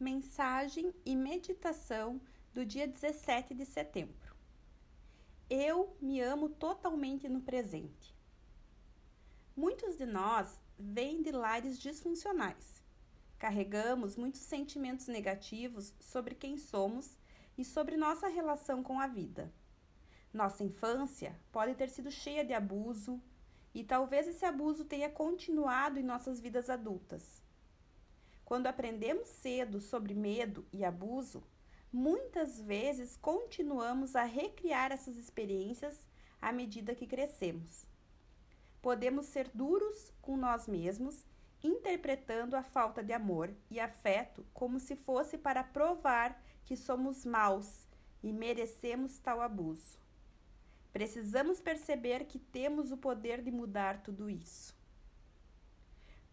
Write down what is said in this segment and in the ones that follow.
Mensagem e meditação do dia 17 de setembro. Eu me amo totalmente no presente. Muitos de nós vêm de lares disfuncionais. Carregamos muitos sentimentos negativos sobre quem somos e sobre nossa relação com a vida. Nossa infância pode ter sido cheia de abuso e talvez esse abuso tenha continuado em nossas vidas adultas. Quando aprendemos cedo sobre medo e abuso, muitas vezes continuamos a recriar essas experiências à medida que crescemos. Podemos ser duros com nós mesmos, interpretando a falta de amor e afeto como se fosse para provar que somos maus e merecemos tal abuso. Precisamos perceber que temos o poder de mudar tudo isso.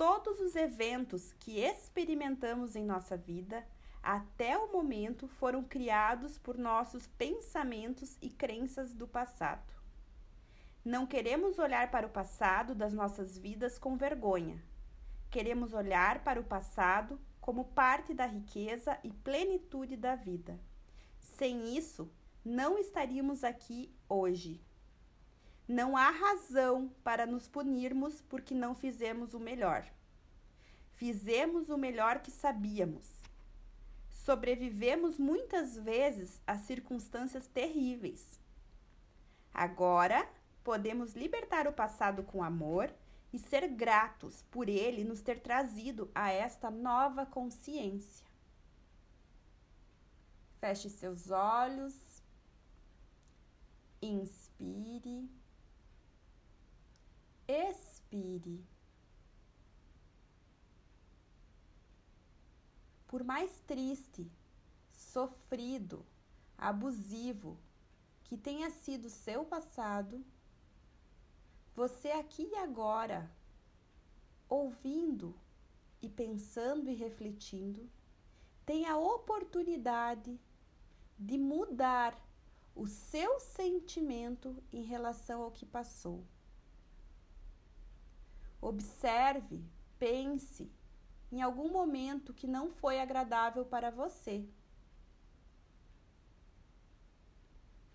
Todos os eventos que experimentamos em nossa vida, até o momento, foram criados por nossos pensamentos e crenças do passado. Não queremos olhar para o passado das nossas vidas com vergonha. Queremos olhar para o passado como parte da riqueza e plenitude da vida. Sem isso, não estaríamos aqui hoje. Não há razão para nos punirmos porque não fizemos o melhor. Fizemos o melhor que sabíamos. Sobrevivemos muitas vezes a circunstâncias terríveis. Agora podemos libertar o passado com amor e ser gratos por ele nos ter trazido a esta nova consciência. Feche seus olhos, inspire expire. Por mais triste, sofrido, abusivo que tenha sido seu passado, você aqui e agora, ouvindo e pensando e refletindo, tem a oportunidade de mudar o seu sentimento em relação ao que passou. Observe, pense em algum momento que não foi agradável para você.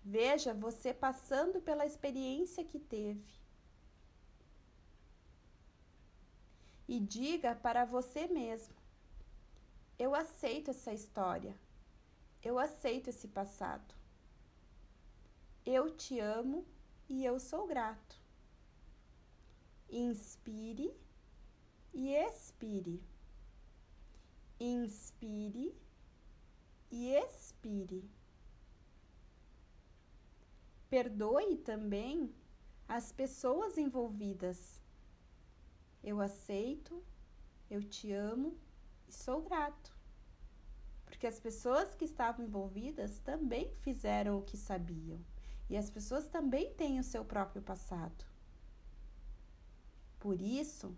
Veja você passando pela experiência que teve. E diga para você mesmo: Eu aceito essa história. Eu aceito esse passado. Eu te amo e eu sou grato. Inspire e expire. Inspire e expire. Perdoe também as pessoas envolvidas. Eu aceito, eu te amo e sou grato. Porque as pessoas que estavam envolvidas também fizeram o que sabiam. E as pessoas também têm o seu próprio passado. Por isso,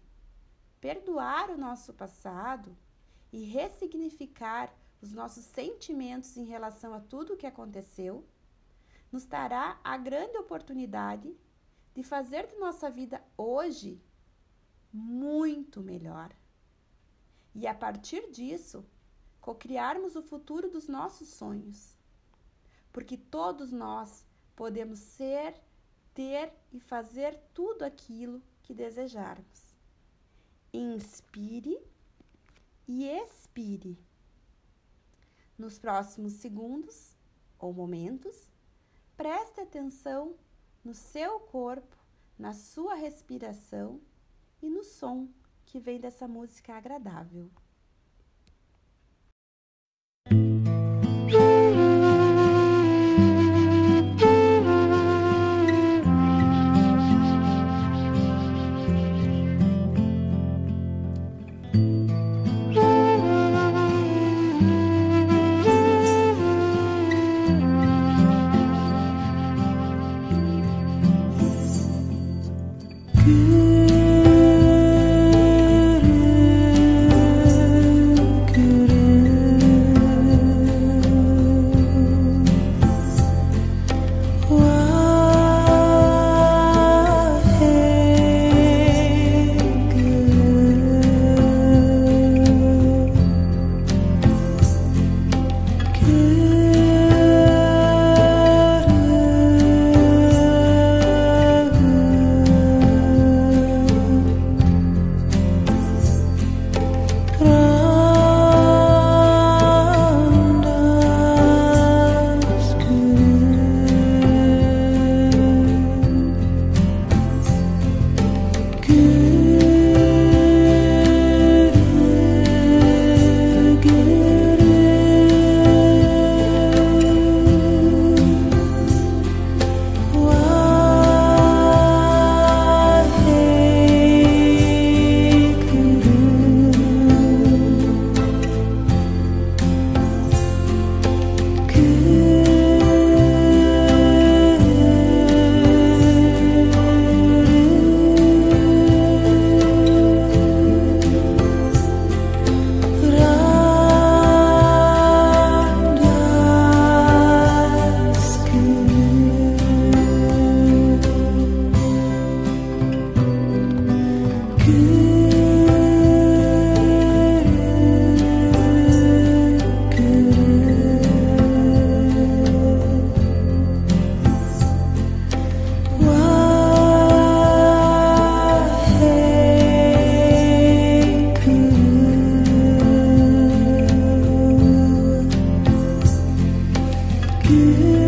perdoar o nosso passado e ressignificar os nossos sentimentos em relação a tudo o que aconteceu, nos dará a grande oportunidade de fazer de nossa vida hoje muito melhor. E a partir disso, cocriarmos o futuro dos nossos sonhos. Porque todos nós podemos ser, ter e fazer tudo aquilo que desejarmos. Inspire e expire. Nos próximos segundos ou momentos, preste atenção no seu corpo, na sua respiração e no som que vem dessa música agradável. you. 别